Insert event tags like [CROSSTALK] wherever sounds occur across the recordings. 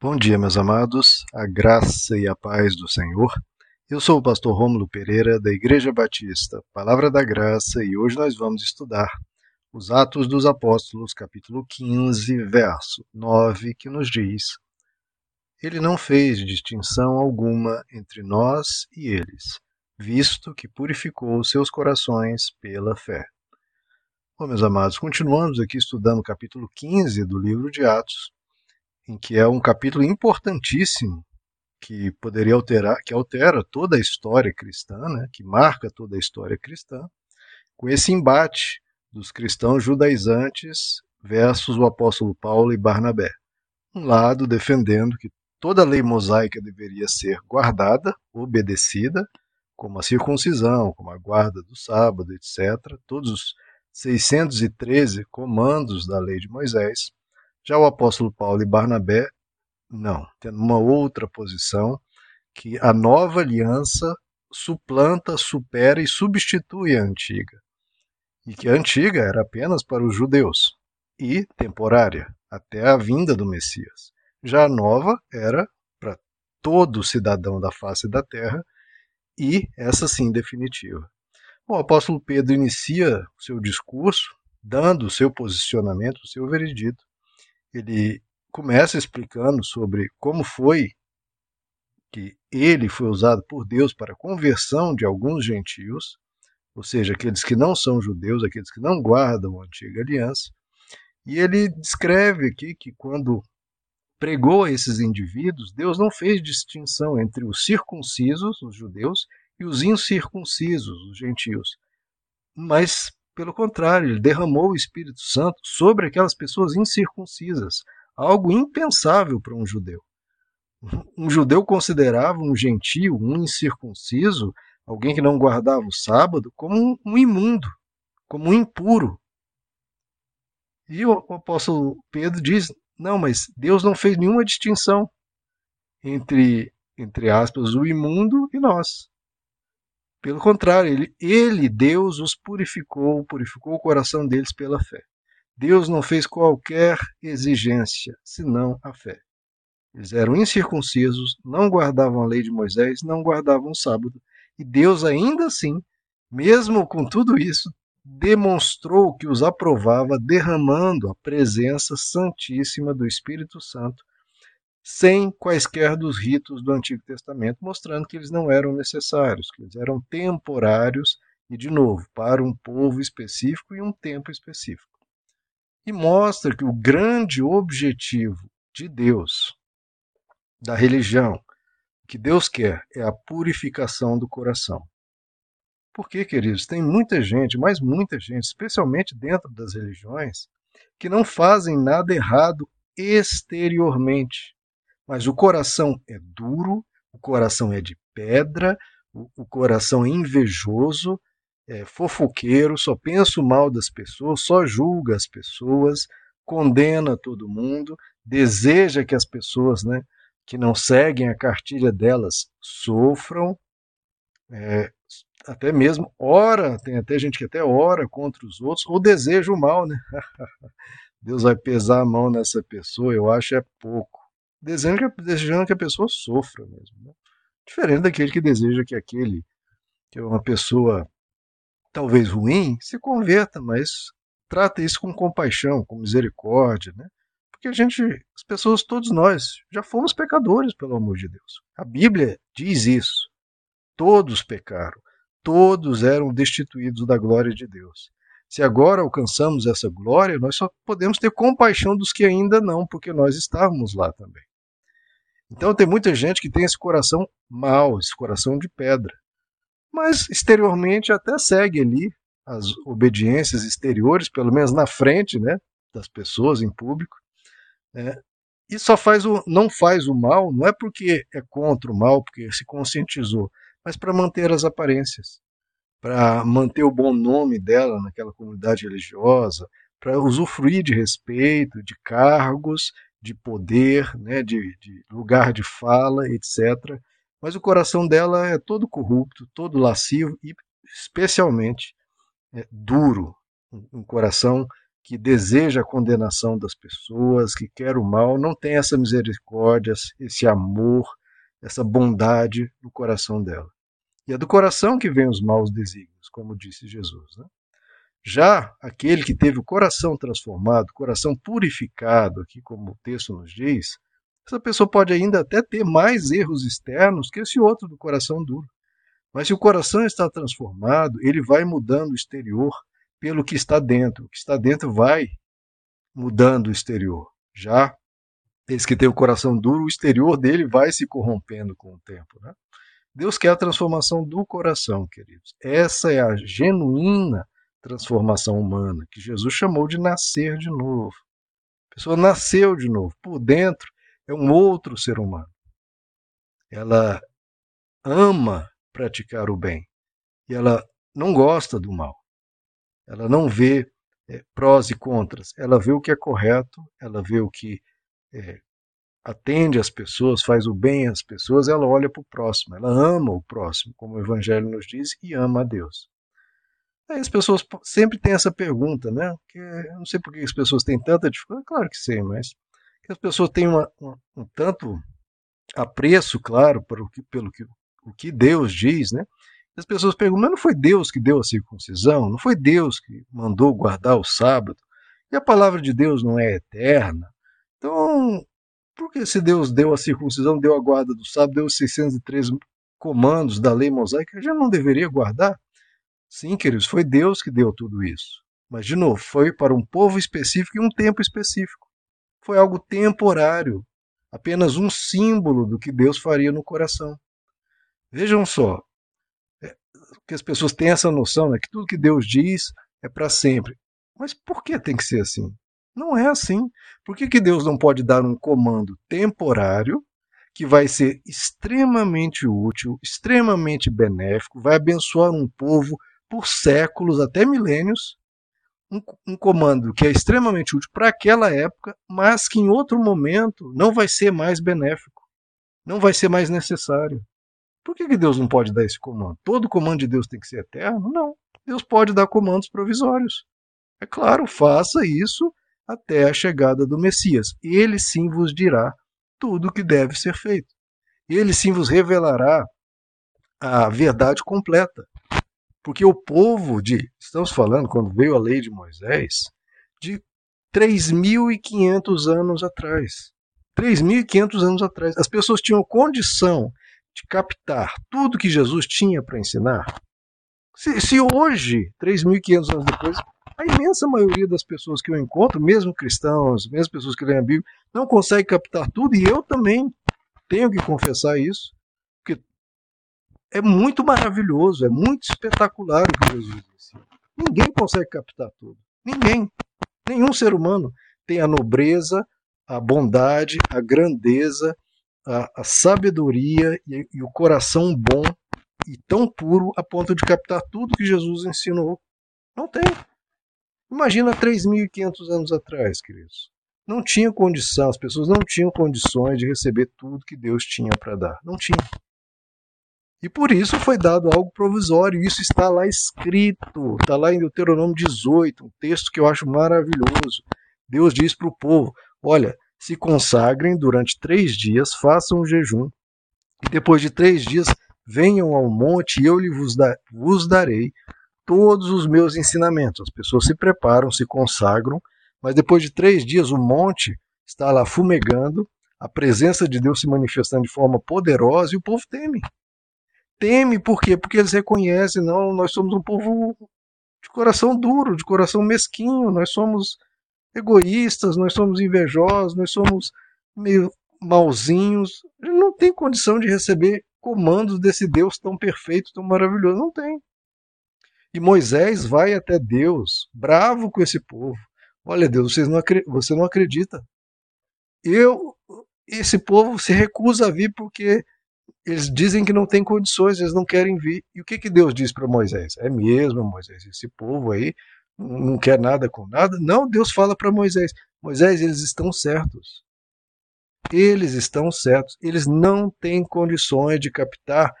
Bom dia, meus amados, a graça e a paz do Senhor. Eu sou o pastor Rômulo Pereira, da Igreja Batista, Palavra da Graça, e hoje nós vamos estudar os Atos dos Apóstolos, capítulo 15, verso 9, que nos diz: Ele não fez distinção alguma entre nós e eles, visto que purificou seus corações pela fé. Bom, meus amados, continuamos aqui estudando o capítulo 15 do livro de Atos em que é um capítulo importantíssimo que poderia alterar, que altera toda a história cristã, né, que marca toda a história cristã, com esse embate dos cristãos judaizantes versus o apóstolo Paulo e Barnabé. Um lado defendendo que toda a lei mosaica deveria ser guardada, obedecida, como a circuncisão, como a guarda do sábado, etc., todos os 613 comandos da lei de Moisés, já o apóstolo Paulo e Barnabé, não, tendo uma outra posição, que a nova aliança suplanta, supera e substitui a antiga. E que a antiga era apenas para os judeus e temporária, até a vinda do Messias. Já a nova era para todo cidadão da face da terra e essa sim definitiva. O apóstolo Pedro inicia o seu discurso dando o seu posicionamento, o seu veredito, ele começa explicando sobre como foi que ele foi usado por Deus para a conversão de alguns gentios, ou seja, aqueles que não são judeus, aqueles que não guardam a antiga aliança. E ele descreve aqui que quando pregou a esses indivíduos, Deus não fez distinção entre os circuncisos, os judeus, e os incircuncisos, os gentios. Mas pelo contrário, ele derramou o Espírito Santo sobre aquelas pessoas incircuncisas, algo impensável para um judeu. Um judeu considerava um gentio, um incircunciso, alguém que não guardava o sábado, como um imundo, como um impuro. E o apóstolo Pedro diz: não, mas Deus não fez nenhuma distinção entre, entre aspas, o imundo e nós. Pelo contrário, ele, ele, Deus, os purificou, purificou o coração deles pela fé. Deus não fez qualquer exigência, senão a fé. Eles eram incircuncisos, não guardavam a lei de Moisés, não guardavam o sábado, e Deus, ainda assim, mesmo com tudo isso, demonstrou que os aprovava, derramando a presença santíssima do Espírito Santo sem quaisquer dos ritos do Antigo Testamento, mostrando que eles não eram necessários, que eles eram temporários e, de novo, para um povo específico e um tempo específico. E mostra que o grande objetivo de Deus, da religião, que Deus quer é a purificação do coração. Porque, queridos, tem muita gente, mas muita gente, especialmente dentro das religiões, que não fazem nada errado exteriormente, mas o coração é duro, o coração é de pedra, o, o coração é invejoso, é fofoqueiro, só pensa o mal das pessoas, só julga as pessoas, condena todo mundo, deseja que as pessoas né, que não seguem a cartilha delas sofram, é, até mesmo ora, tem até gente que até ora contra os outros, ou deseja o mal, né? [LAUGHS] Deus vai pesar a mão nessa pessoa, eu acho é pouco desejando que, desejando que a pessoa sofra mesmo. Né? Diferente daquele que deseja que aquele, que é uma pessoa talvez ruim, se converta, mas trata isso com compaixão, com misericórdia, né? Porque a gente, as pessoas, todos nós, já fomos pecadores, pelo amor de Deus. A Bíblia diz isso. Todos pecaram, todos eram destituídos da glória de Deus. Se agora alcançamos essa glória, nós só podemos ter compaixão dos que ainda não, porque nós estávamos lá também. Então tem muita gente que tem esse coração mau, esse coração de pedra. Mas exteriormente até segue ali as obediências exteriores, pelo menos na frente né, das pessoas, em público. É, e só faz o, não faz o mal, não é porque é contra o mal, porque se conscientizou, mas para manter as aparências, para manter o bom nome dela naquela comunidade religiosa, para usufruir de respeito, de cargos de poder, né, de, de lugar de fala, etc. Mas o coração dela é todo corrupto, todo lascivo e especialmente é, duro, um coração que deseja a condenação das pessoas, que quer o mal, não tem essa misericórdia, esse amor, essa bondade no coração dela. E é do coração que vem os maus desígnios, como disse Jesus. Né? Já aquele que teve o coração transformado, coração purificado, aqui como o texto nos diz, essa pessoa pode ainda até ter mais erros externos que esse outro do coração duro. Mas se o coração está transformado, ele vai mudando o exterior pelo que está dentro. O que está dentro vai mudando o exterior. Já esse que tem o coração duro, o exterior dele vai se corrompendo com o tempo. Né? Deus quer a transformação do coração, queridos. Essa é a genuína transformação humana, que Jesus chamou de nascer de novo. A pessoa nasceu de novo. Por dentro é um outro ser humano. Ela ama praticar o bem e ela não gosta do mal. Ela não vê é, prós e contras, ela vê o que é correto, ela vê o que é, atende as pessoas, faz o bem às pessoas, ela olha para o próximo, ela ama o próximo, como o Evangelho nos diz, e ama a Deus. Aí as pessoas sempre têm essa pergunta, né? Que eu não sei por que as pessoas têm tanta dificuldade, claro que sei, mas que as pessoas têm uma, uma, um tanto apreço, claro, pelo que, pelo que, o que Deus diz, né? As pessoas perguntam, mas não foi Deus que deu a circuncisão? Não foi Deus que mandou guardar o sábado? E a palavra de Deus não é eterna? Então, por que se Deus deu a circuncisão, deu a guarda do sábado, deu os 603 comandos da lei mosaica, já não deveria guardar? Sim, queridos, foi Deus que deu tudo isso. Mas, de novo, foi para um povo específico e um tempo específico. Foi algo temporário, apenas um símbolo do que Deus faria no coração. Vejam só, que as pessoas têm essa noção, né, que tudo que Deus diz é para sempre. Mas por que tem que ser assim? Não é assim. Por que, que Deus não pode dar um comando temporário que vai ser extremamente útil, extremamente benéfico, vai abençoar um povo por séculos, até milênios? Um, um comando que é extremamente útil para aquela época, mas que em outro momento não vai ser mais benéfico, não vai ser mais necessário. Por que, que Deus não pode dar esse comando? Todo comando de Deus tem que ser eterno? Não. Deus pode dar comandos provisórios. É claro, faça isso até a chegada do Messias. Ele sim vos dirá tudo o que deve ser feito. Ele sim vos revelará a verdade completa. Porque o povo de, estamos falando, quando veio a lei de Moisés, de 3.500 anos atrás. 3.500 anos atrás. As pessoas tinham condição de captar tudo que Jesus tinha para ensinar, se, se hoje, 3.500 anos depois, a imensa maioria das pessoas que eu encontro, mesmo cristãos, mesmo pessoas que leem a Bíblia, não consegue captar tudo, e eu também tenho que confessar isso, é muito maravilhoso, é muito espetacular o que Jesus disse. Ninguém consegue captar tudo. Ninguém. Nenhum ser humano tem a nobreza, a bondade, a grandeza a, a sabedoria e, e o coração bom e tão puro a ponto de captar tudo que Jesus ensinou. Não tem. Imagina 3.500 anos atrás, queridos. Não tinha condição, as pessoas não tinham condições de receber tudo que Deus tinha para dar. Não tinha. E por isso foi dado algo provisório. Isso está lá escrito. Está lá em Deuteronômio 18, um texto que eu acho maravilhoso. Deus diz para o povo: Olha, se consagrem durante três dias, façam um jejum, e depois de três dias venham ao monte e eu vos, vos darei todos os meus ensinamentos. As pessoas se preparam, se consagram, mas depois de três dias o monte está lá fumegando, a presença de Deus se manifestando de forma poderosa e o povo teme. Teme por quê? Porque eles reconhecem, não, nós somos um povo de coração duro, de coração mesquinho, nós somos egoístas, nós somos invejosos, nós somos meio malzinhos. Ele não tem condição de receber comandos desse Deus tão perfeito, tão maravilhoso. Não tem. E Moisés vai até Deus, bravo com esse povo. Olha, Deus, vocês não você não acredita. Eu, esse povo se recusa a vir porque eles dizem que não tem condições, eles não querem vir. E o que, que Deus diz para Moisés? É mesmo, Moisés, esse povo aí não quer nada com nada. Não, Deus fala para Moisés: Moisés, eles estão certos. Eles estão certos. Eles não têm condições de captar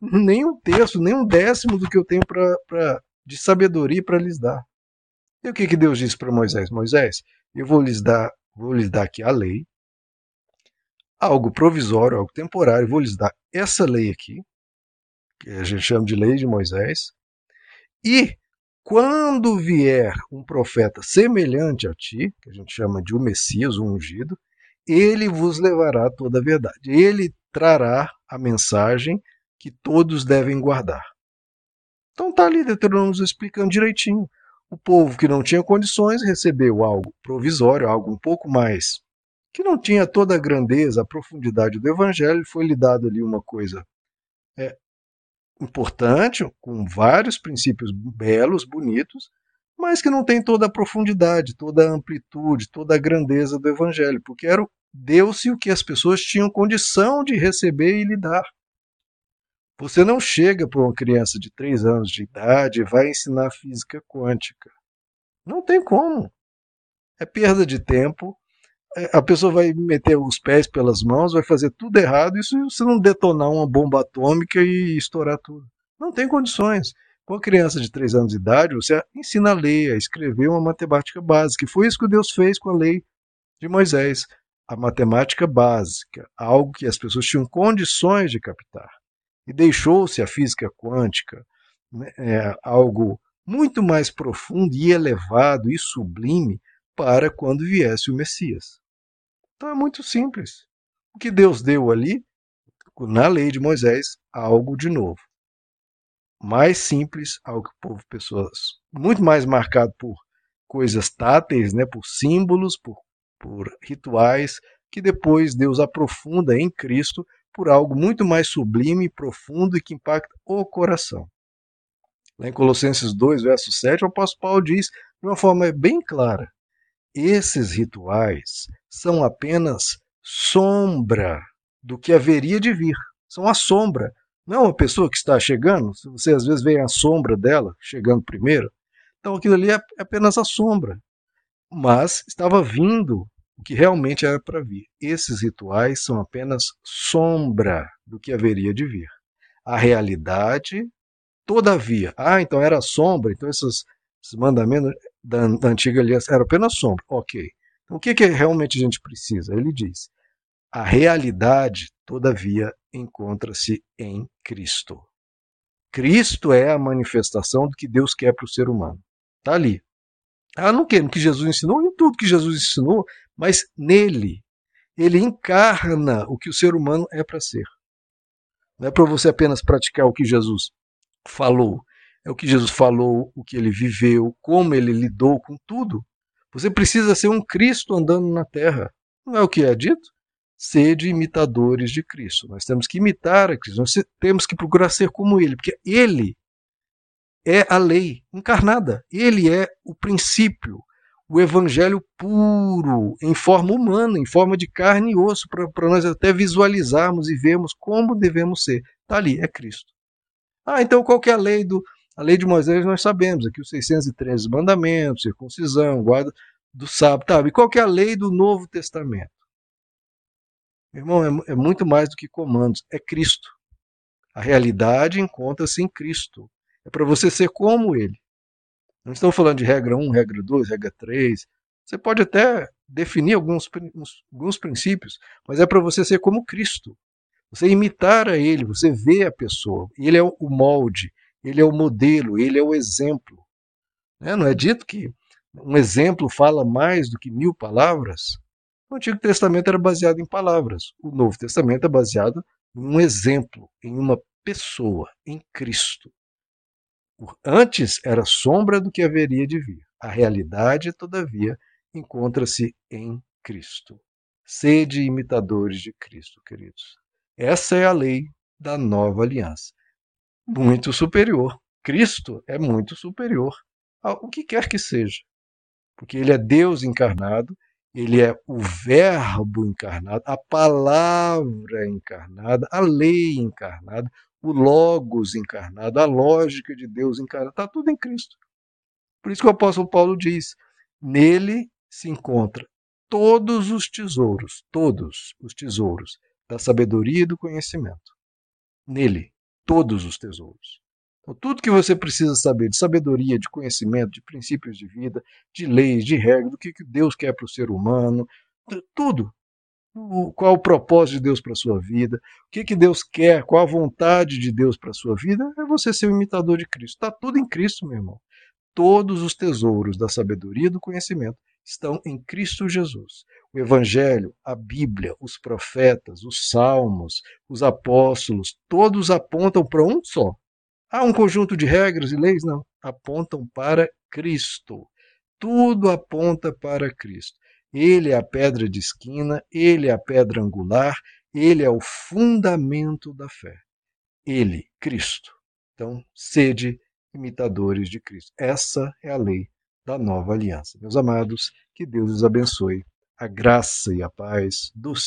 nem um terço, nem um décimo do que eu tenho pra, pra, de sabedoria para lhes dar. E o que, que Deus disse para Moisés? Moisés, eu vou lhes dar, vou lhes dar aqui a lei, algo provisório, algo temporário, vou lhes dar essa lei aqui, que a gente chama de lei de Moisés, e quando vier um profeta semelhante a ti, que a gente chama de o Messias, o ungido, ele vos levará toda a verdade. Ele trará a mensagem que todos devem guardar. Então está ali Deuteronômio explicando direitinho. O povo que não tinha condições recebeu algo provisório, algo um pouco mais, que não tinha toda a grandeza, a profundidade do evangelho, foi lhe dado ali uma coisa é, importante, com vários princípios belos, bonitos, mas que não tem toda a profundidade, toda a amplitude, toda a grandeza do evangelho, porque era deu-se o que as pessoas tinham condição de receber e lidar. Você não chega para uma criança de 3 anos de idade e vai ensinar física quântica. Não tem como. É perda de tempo. A pessoa vai meter os pés pelas mãos, vai fazer tudo errado. Isso se não detonar uma bomba atômica e estourar tudo. Não tem condições. Com a criança de 3 anos de idade, você ensina a ler, a escrever uma matemática básica. E foi isso que Deus fez com a lei de Moisés. A matemática básica, algo que as pessoas tinham condições de captar e deixou-se a física quântica né, é, algo muito mais profundo e elevado e sublime para quando viesse o Messias. Então é muito simples. O que Deus deu ali, na lei de Moisés, algo de novo. Mais simples, algo que o povo, pessoas, muito mais marcado por coisas táteis, né, por símbolos, por, por rituais, que depois Deus aprofunda em Cristo por algo muito mais sublime, profundo e que impacta o coração. Lá em Colossenses 2, verso 7, o apóstolo Paulo diz de uma forma bem clara: esses rituais são apenas sombra do que haveria de vir. São a sombra. Não é uma pessoa que está chegando, se você às vezes vê a sombra dela chegando primeiro. Então aquilo ali é apenas a sombra. Mas estava vindo o que realmente era para vir. Esses rituais são apenas sombra do que haveria de vir. A realidade, todavia, ah, então era sombra, então esses, esses mandamentos da, da, antiga aliança eram apenas sombra. Ok. Então o que, que realmente a gente precisa? Ele diz: a realidade, todavia, encontra-se em Cristo. Cristo é a manifestação do que Deus quer para o ser humano. Está ali. Ah, não quero que Jesus ensinou, em tudo que Jesus ensinou, mas nele, ele encarna o que o ser humano é para ser. Não é para você apenas praticar o que Jesus falou, é o que Jesus falou, o que ele viveu, como ele lidou com tudo. Você precisa ser um Cristo andando na terra. Não é o que é dito? Sede imitadores de Cristo. Nós temos que imitar a Cristo, nós temos que procurar ser como ele, porque ele é a lei encarnada, ele é o princípio, o evangelho puro, em forma humana, em forma de carne e osso, para nós até visualizarmos e vermos como devemos ser. Está ali, é Cristo. Ah, então qual é a lei do. A lei de Moisés nós sabemos, aqui os 613 mandamentos, circuncisão, guarda do sábado. Tá, e qual que é a lei do Novo Testamento? Irmão, é, é muito mais do que comandos, é Cristo. A realidade encontra-se em Cristo. É para você ser como Ele. Não estou falando de regra 1, regra 2, regra 3. Você pode até definir alguns, alguns princípios, mas é para você ser como Cristo. Você imitar a Ele, você vê a pessoa. Ele é o molde, ele é o modelo, ele é o exemplo. Né? Não é dito que um exemplo fala mais do que mil palavras? O Antigo Testamento era baseado em palavras. O Novo Testamento é baseado em um exemplo, em uma pessoa, em Cristo. Antes era sombra do que haveria de vir. A realidade, todavia, encontra-se em Cristo. Sede imitadores de Cristo, queridos. Essa é a lei da nova aliança. Muito superior. Cristo é muito superior ao que quer que seja. Porque ele é Deus encarnado, ele é o Verbo encarnado, a palavra encarnada, a lei encarnada, o Logos encarnado, a lógica de Deus encarnado, está tudo em Cristo. Por isso que o apóstolo Paulo diz: nele se encontra todos os tesouros, todos os tesouros da sabedoria e do conhecimento. Nele, todos os tesouros. Então, tudo que você precisa saber de sabedoria, de conhecimento, de princípios de vida, de leis, de regras, do que Deus quer para o ser humano, tudo. Qual o propósito de Deus para a sua vida, o que, que Deus quer, qual a vontade de Deus para a sua vida, é você ser um imitador de Cristo. Está tudo em Cristo, meu irmão. Todos os tesouros da sabedoria e do conhecimento estão em Cristo Jesus. O Evangelho, a Bíblia, os profetas, os salmos, os apóstolos, todos apontam para um só. Há um conjunto de regras e leis? Não. Apontam para Cristo. Tudo aponta para Cristo. Ele é a pedra de esquina, ele é a pedra angular, ele é o fundamento da fé. Ele, Cristo. Então, sede imitadores de Cristo. Essa é a lei da nova aliança. Meus amados, que Deus os abençoe. A graça e a paz do Senhor.